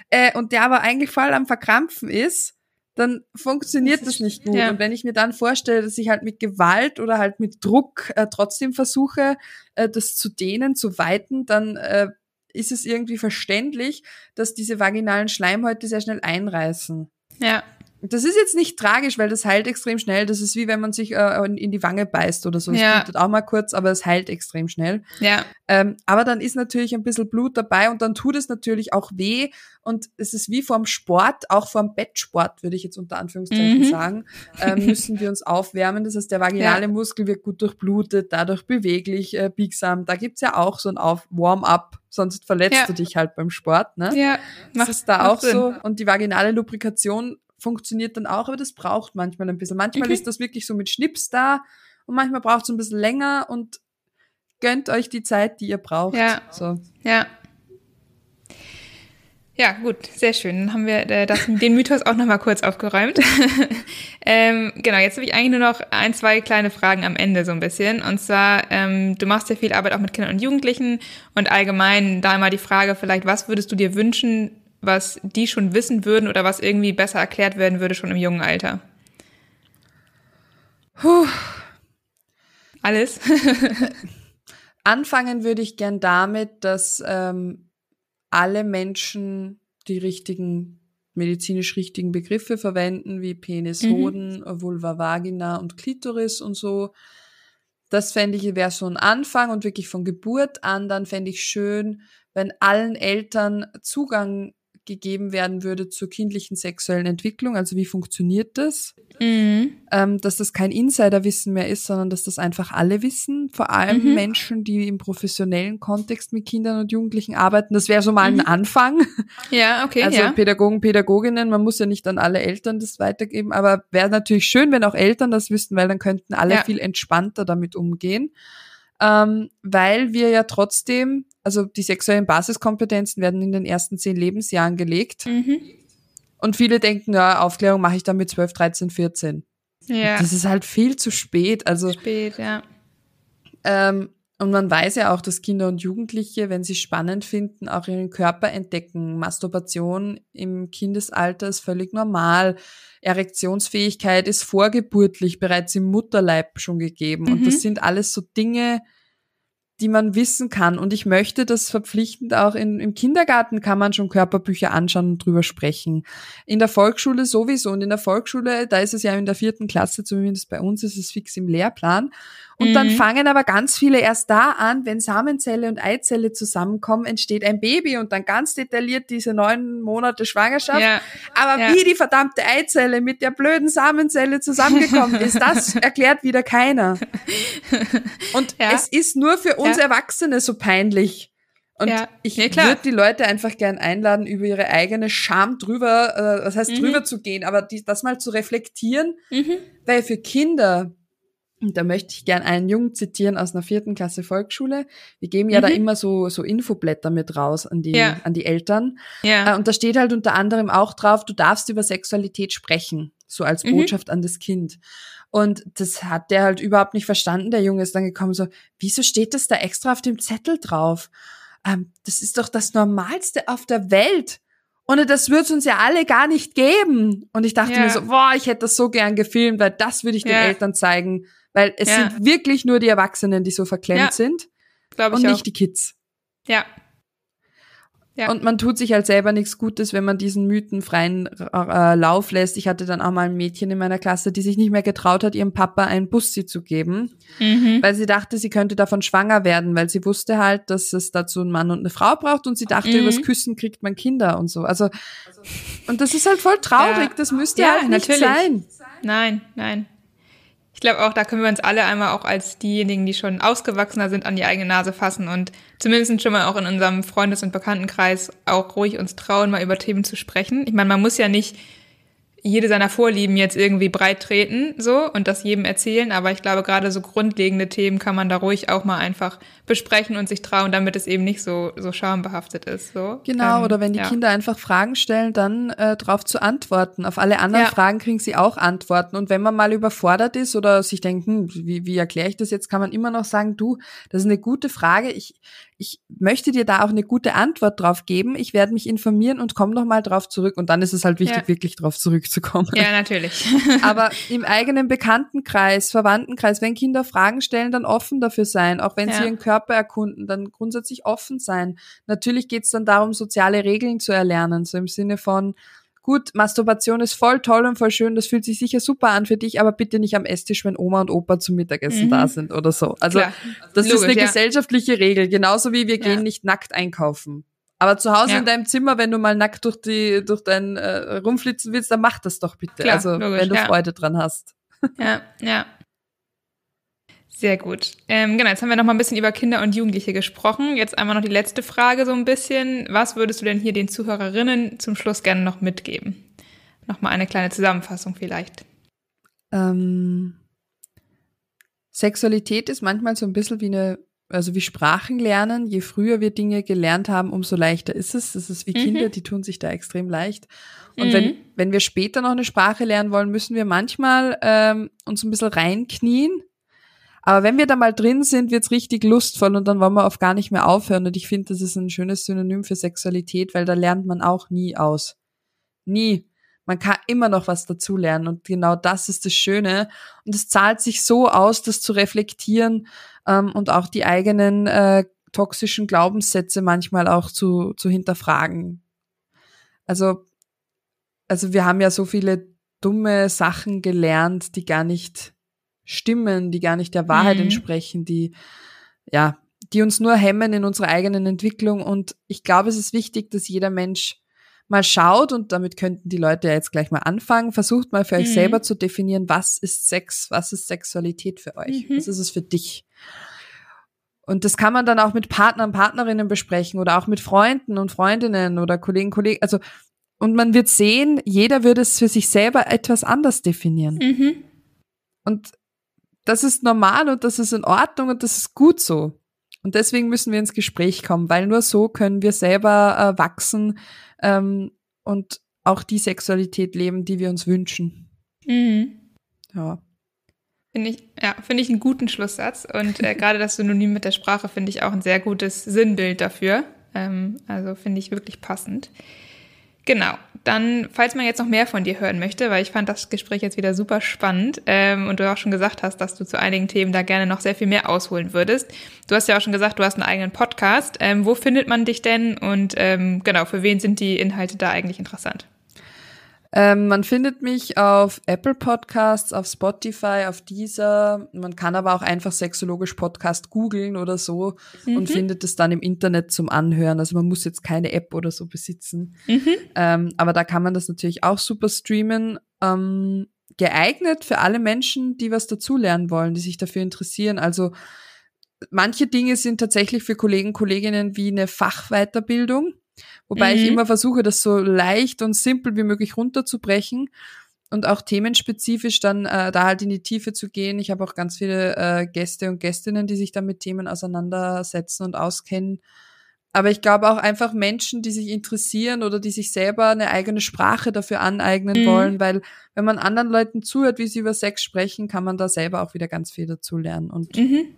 äh, und der aber eigentlich voll am Verkrampfen ist, dann funktioniert das, das nicht gut. Ja. Und wenn ich mir dann vorstelle, dass ich halt mit Gewalt oder halt mit Druck äh, trotzdem versuche, äh, das zu dehnen, zu weiten, dann äh, ist es irgendwie verständlich, dass diese vaginalen Schleimhäute sehr schnell einreißen. Ja. Das ist jetzt nicht tragisch, weil das heilt extrem schnell. Das ist wie wenn man sich äh, in die Wange beißt oder so. Es ja. blutet auch mal kurz, aber es heilt extrem schnell. Ja. Ähm, aber dann ist natürlich ein bisschen Blut dabei und dann tut es natürlich auch weh. Und es ist wie vorm Sport, auch vorm Bettsport, würde ich jetzt unter Anführungszeichen mhm. sagen, äh, müssen wir uns aufwärmen. Das heißt, der vaginale ja. Muskel wird gut durchblutet, dadurch beweglich, äh, biegsam. Da gibt's ja auch so ein Warm-up, sonst verletzt ja. du dich halt beim Sport. Ne? Ja, das ist da auch Sinn. so. Und die vaginale Lubrikation funktioniert dann auch, aber das braucht manchmal ein bisschen. Manchmal okay. ist das wirklich so mit Schnips da und manchmal braucht es ein bisschen länger und gönnt euch die Zeit, die ihr braucht. Ja. So. Ja. Ja, gut, sehr schön. Dann haben wir äh, das, den Mythos auch nochmal kurz aufgeräumt. ähm, genau, jetzt habe ich eigentlich nur noch ein, zwei kleine Fragen am Ende so ein bisschen. Und zwar, ähm, du machst ja viel Arbeit auch mit Kindern und Jugendlichen und allgemein da mal die Frage vielleicht, was würdest du dir wünschen, was die schon wissen würden oder was irgendwie besser erklärt werden würde schon im jungen Alter? Puh. Alles? Anfangen würde ich gern damit, dass ähm, alle Menschen die richtigen, medizinisch richtigen Begriffe verwenden, wie Penis, mhm. Hoden, Vulva, Vagina und Klitoris und so. Das fände ich wäre so ein Anfang und wirklich von Geburt an, dann fände ich schön, wenn allen Eltern Zugang gegeben werden würde zur kindlichen sexuellen Entwicklung. Also wie funktioniert das? Mhm. Ähm, dass das kein Insiderwissen mehr ist, sondern dass das einfach alle wissen. Vor allem mhm. Menschen, die im professionellen Kontext mit Kindern und Jugendlichen arbeiten. Das wäre so mal mhm. ein Anfang. Ja, okay. Also ja. Pädagogen, Pädagoginnen, man muss ja nicht an alle Eltern das weitergeben, aber wäre natürlich schön, wenn auch Eltern das wüssten, weil dann könnten alle ja. viel entspannter damit umgehen. Ähm, weil wir ja trotzdem also die sexuellen Basiskompetenzen werden in den ersten zehn Lebensjahren gelegt. Mhm. Und viele denken, ja, Aufklärung mache ich dann mit 12, 13, 14. Ja. Das ist halt viel zu spät. Also spät, ja. Ähm, und man weiß ja auch, dass Kinder und Jugendliche, wenn sie spannend finden, auch ihren Körper entdecken. Masturbation im Kindesalter ist völlig normal. Erektionsfähigkeit ist vorgeburtlich bereits im Mutterleib schon gegeben. Mhm. Und das sind alles so Dinge, die man wissen kann. Und ich möchte das verpflichtend auch in, im Kindergarten kann man schon Körperbücher anschauen und drüber sprechen. In der Volksschule sowieso. Und in der Volksschule, da ist es ja in der vierten Klasse, zumindest bei uns ist es fix im Lehrplan. Und mhm. dann fangen aber ganz viele erst da an, wenn Samenzelle und Eizelle zusammenkommen, entsteht ein Baby und dann ganz detailliert diese neun Monate Schwangerschaft. Ja. Aber ja. wie die verdammte Eizelle mit der blöden Samenzelle zusammengekommen ist, das erklärt wieder keiner. Und ja. es ist nur für uns Erwachsene so peinlich. Und ja. ich nee, würde die Leute einfach gern einladen, über ihre eigene Scham drüber, äh, was heißt mhm. drüber zu gehen, aber die, das mal zu reflektieren, mhm. weil für Kinder, und da möchte ich gern einen Jungen zitieren aus einer vierten Klasse Volksschule. Wir geben ja mhm. da immer so, so Infoblätter mit raus an die, ja. an die Eltern. Ja. Äh, und da steht halt unter anderem auch drauf, du darfst über Sexualität sprechen. So als mhm. Botschaft an das Kind. Und das hat der halt überhaupt nicht verstanden. Der Junge ist dann gekommen so, wieso steht das da extra auf dem Zettel drauf? Ähm, das ist doch das Normalste auf der Welt. Und das wird es uns ja alle gar nicht geben. Und ich dachte ja. mir so, boah, ich hätte das so gern gefilmt, weil das würde ich den Eltern zeigen weil es ja. sind wirklich nur die Erwachsenen, die so verklemmt ja. sind. Glaube ich Und auch. nicht die Kids. Ja. Ja. Und man tut sich halt selber nichts Gutes, wenn man diesen Mythen freien äh, Lauf lässt. Ich hatte dann auch mal ein Mädchen in meiner Klasse, die sich nicht mehr getraut hat, ihrem Papa ein Bussi zu geben, mhm. weil sie dachte, sie könnte davon schwanger werden, weil sie wusste halt, dass es dazu einen Mann und eine Frau braucht und sie dachte, mhm. übers Küssen kriegt man Kinder und so. Also, und das ist halt voll traurig, ja. das müsste ja, halt nicht natürlich. sein. Nein, nein. Ich glaube auch, da können wir uns alle einmal auch als diejenigen, die schon ausgewachsener sind, an die eigene Nase fassen und zumindest schon mal auch in unserem Freundes- und Bekanntenkreis auch ruhig uns trauen, mal über Themen zu sprechen. Ich meine, man muss ja nicht jede seiner Vorlieben jetzt irgendwie breit treten, so, und das jedem erzählen. Aber ich glaube, gerade so grundlegende Themen kann man da ruhig auch mal einfach besprechen und sich trauen, damit es eben nicht so, so schambehaftet ist, so. Genau, ähm, oder wenn die ja. Kinder einfach Fragen stellen, dann äh, darauf zu antworten. Auf alle anderen ja. Fragen kriegen sie auch Antworten. Und wenn man mal überfordert ist oder sich denkt, hm, wie, wie erkläre ich das jetzt, kann man immer noch sagen, du, das ist eine gute Frage. Ich, ich möchte dir da auch eine gute Antwort drauf geben. Ich werde mich informieren und komme nochmal drauf zurück. Und dann ist es halt wichtig, ja. wirklich drauf zurückzukommen. Ja, natürlich. Aber im eigenen Bekanntenkreis, Verwandtenkreis, wenn Kinder Fragen stellen, dann offen dafür sein. Auch wenn ja. sie ihren Körper erkunden, dann grundsätzlich offen sein. Natürlich geht es dann darum, soziale Regeln zu erlernen. So im Sinne von, gut, Masturbation ist voll toll und voll schön, das fühlt sich sicher super an für dich, aber bitte nicht am Esstisch, wenn Oma und Opa zum Mittagessen mhm. da sind oder so. Also Klar. das Logisch, ist eine ja. gesellschaftliche Regel, genauso wie wir ja. gehen nicht nackt einkaufen. Aber zu Hause ja. in deinem Zimmer, wenn du mal nackt durch die durch dein äh, rumflitzen willst, dann mach das doch bitte. Klar, also logisch, wenn du Freude dran hast. Ja, ja. Sehr gut. Ähm, genau, jetzt haben wir noch mal ein bisschen über Kinder und Jugendliche gesprochen. Jetzt einmal noch die letzte Frage so ein bisschen. Was würdest du denn hier den Zuhörerinnen zum Schluss gerne noch mitgeben? Noch mal eine kleine Zusammenfassung vielleicht. Ähm, Sexualität ist manchmal so ein bisschen wie eine also wie Sprachen lernen. Je früher wir Dinge gelernt haben, umso leichter ist es. Das ist wie mhm. Kinder, die tun sich da extrem leicht. Und mhm. wenn, wenn wir später noch eine Sprache lernen wollen, müssen wir manchmal ähm, uns ein bisschen reinknien. Aber wenn wir da mal drin sind, wird's richtig lustvoll und dann wollen wir auf gar nicht mehr aufhören. Und ich finde, das ist ein schönes Synonym für Sexualität, weil da lernt man auch nie aus. Nie. Man kann immer noch was dazulernen und genau das ist das Schöne. Und es zahlt sich so aus, das zu reflektieren ähm, und auch die eigenen äh, toxischen Glaubenssätze manchmal auch zu, zu hinterfragen. Also also wir haben ja so viele dumme Sachen gelernt, die gar nicht stimmen, die gar nicht der Wahrheit mhm. entsprechen, die, ja, die uns nur hemmen in unserer eigenen Entwicklung. Und ich glaube, es ist wichtig, dass jeder Mensch mal schaut, und damit könnten die Leute ja jetzt gleich mal anfangen, versucht mal für mhm. euch selber zu definieren, was ist Sex, was ist Sexualität für euch, mhm. was ist es für dich. Und das kann man dann auch mit Partnern, Partnerinnen besprechen oder auch mit Freunden und Freundinnen oder Kollegen, Kollegen. Also und man wird sehen, jeder wird es für sich selber etwas anders definieren. Mhm. Und das ist normal und das ist in Ordnung und das ist gut so. Und deswegen müssen wir ins Gespräch kommen, weil nur so können wir selber äh, wachsen ähm, und auch die Sexualität leben, die wir uns wünschen. Mhm. Ja. Finde ich, ja, finde ich einen guten Schlusssatz. Und äh, gerade das Synonym mit der Sprache finde ich auch ein sehr gutes Sinnbild dafür. Ähm, also finde ich wirklich passend. Genau. Dann, falls man jetzt noch mehr von dir hören möchte, weil ich fand das Gespräch jetzt wieder super spannend ähm, und du auch schon gesagt hast, dass du zu einigen Themen da gerne noch sehr viel mehr ausholen würdest. Du hast ja auch schon gesagt, du hast einen eigenen Podcast. Ähm, wo findet man dich denn und ähm, genau, für wen sind die Inhalte da eigentlich interessant? Ähm, man findet mich auf Apple Podcasts, auf Spotify, auf Deezer. Man kann aber auch einfach sexologisch Podcast googeln oder so mhm. und findet es dann im Internet zum Anhören. Also man muss jetzt keine App oder so besitzen. Mhm. Ähm, aber da kann man das natürlich auch super streamen. Ähm, geeignet für alle Menschen, die was dazulernen wollen, die sich dafür interessieren. Also manche Dinge sind tatsächlich für Kollegen, Kolleginnen wie eine Fachweiterbildung. Wobei mhm. ich immer versuche, das so leicht und simpel wie möglich runterzubrechen und auch themenspezifisch dann äh, da halt in die Tiefe zu gehen. Ich habe auch ganz viele äh, Gäste und Gästinnen, die sich dann mit Themen auseinandersetzen und auskennen. Aber ich glaube auch einfach Menschen, die sich interessieren oder die sich selber eine eigene Sprache dafür aneignen mhm. wollen, weil wenn man anderen Leuten zuhört, wie sie über Sex sprechen, kann man da selber auch wieder ganz viel dazu lernen. Und mhm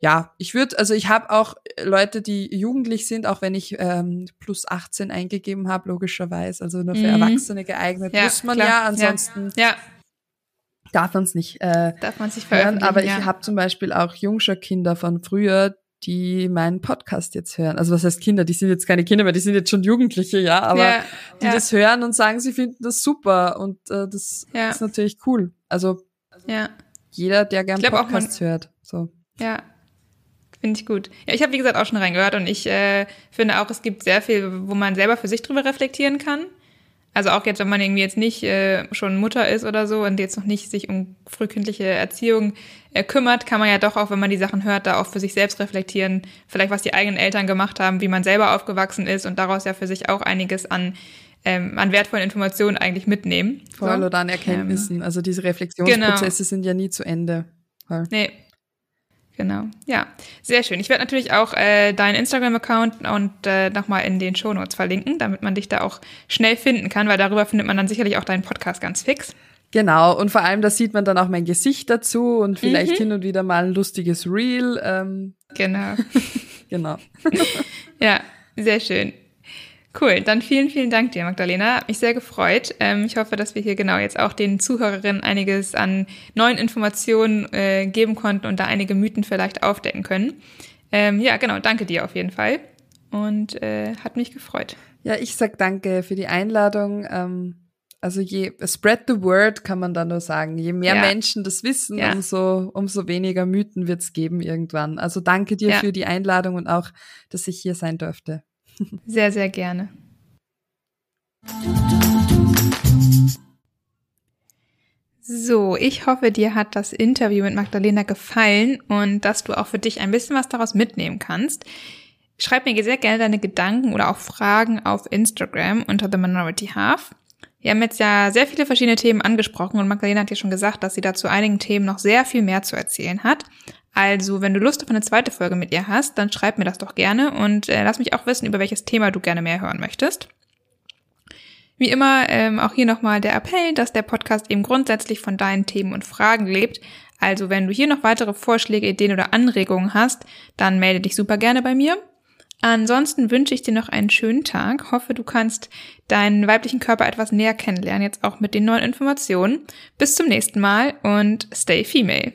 ja, ich würde, also ich habe auch Leute, die jugendlich sind, auch wenn ich ähm, plus 18 eingegeben habe, logischerweise, also nur für mhm. Erwachsene geeignet, ja, muss man klar. ja, ansonsten ja. ja. darf man es nicht äh, darf man sich hören. Aber ja. ich habe zum Beispiel auch Jungscher-Kinder von früher, die meinen Podcast jetzt hören. Also was heißt Kinder? Die sind jetzt keine Kinder mehr, die sind jetzt schon Jugendliche, ja, aber ja, die das hören und sagen, sie finden das super und äh, das ist natürlich cool. Also ja. jeder, der gern Podcasts hört. So. Ja, Finde ich gut. Ja, ich habe wie gesagt auch schon reingehört und ich äh, finde auch, es gibt sehr viel, wo man selber für sich drüber reflektieren kann. Also auch jetzt, wenn man irgendwie jetzt nicht äh, schon Mutter ist oder so und jetzt noch nicht sich um frühkindliche Erziehung äh, kümmert, kann man ja doch auch, wenn man die Sachen hört, da auch für sich selbst reflektieren, vielleicht was die eigenen Eltern gemacht haben, wie man selber aufgewachsen ist und daraus ja für sich auch einiges an ähm, an wertvollen Informationen eigentlich mitnehmen. Voll so. oder an Erkenntnissen. Ähm, also diese Reflexionsprozesse genau. sind ja nie zu Ende. Voll. Nee, Genau, ja, sehr schön. Ich werde natürlich auch äh, deinen Instagram-Account und äh, nochmal in den Shownotes verlinken, damit man dich da auch schnell finden kann, weil darüber findet man dann sicherlich auch deinen Podcast ganz fix. Genau, und vor allem, da sieht man dann auch mein Gesicht dazu und vielleicht mhm. hin und wieder mal ein lustiges Reel. Ähm. Genau. genau. ja, sehr schön. Cool, dann vielen, vielen Dank dir, Magdalena. Hat mich sehr gefreut. Ähm, ich hoffe, dass wir hier genau jetzt auch den Zuhörerinnen einiges an neuen Informationen äh, geben konnten und da einige Mythen vielleicht aufdecken können. Ähm, ja, genau, danke dir auf jeden Fall und äh, hat mich gefreut. Ja, ich sag danke für die Einladung. Ähm, also je spread the word kann man da nur sagen. Je mehr ja. Menschen das wissen, ja. umso umso weniger Mythen wird es geben irgendwann. Also danke dir ja. für die Einladung und auch, dass ich hier sein durfte. Sehr, sehr gerne. So, ich hoffe, dir hat das Interview mit Magdalena gefallen und dass du auch für dich ein bisschen was daraus mitnehmen kannst. Schreib mir sehr gerne deine Gedanken oder auch Fragen auf Instagram unter The Minority Half. Wir haben jetzt ja sehr viele verschiedene Themen angesprochen und Magdalena hat ja schon gesagt, dass sie dazu einigen Themen noch sehr viel mehr zu erzählen hat. Also, wenn du Lust auf eine zweite Folge mit ihr hast, dann schreib mir das doch gerne und äh, lass mich auch wissen, über welches Thema du gerne mehr hören möchtest. Wie immer, ähm, auch hier nochmal der Appell, dass der Podcast eben grundsätzlich von deinen Themen und Fragen lebt. Also, wenn du hier noch weitere Vorschläge, Ideen oder Anregungen hast, dann melde dich super gerne bei mir. Ansonsten wünsche ich dir noch einen schönen Tag. Hoffe, du kannst deinen weiblichen Körper etwas näher kennenlernen, jetzt auch mit den neuen Informationen. Bis zum nächsten Mal und stay female.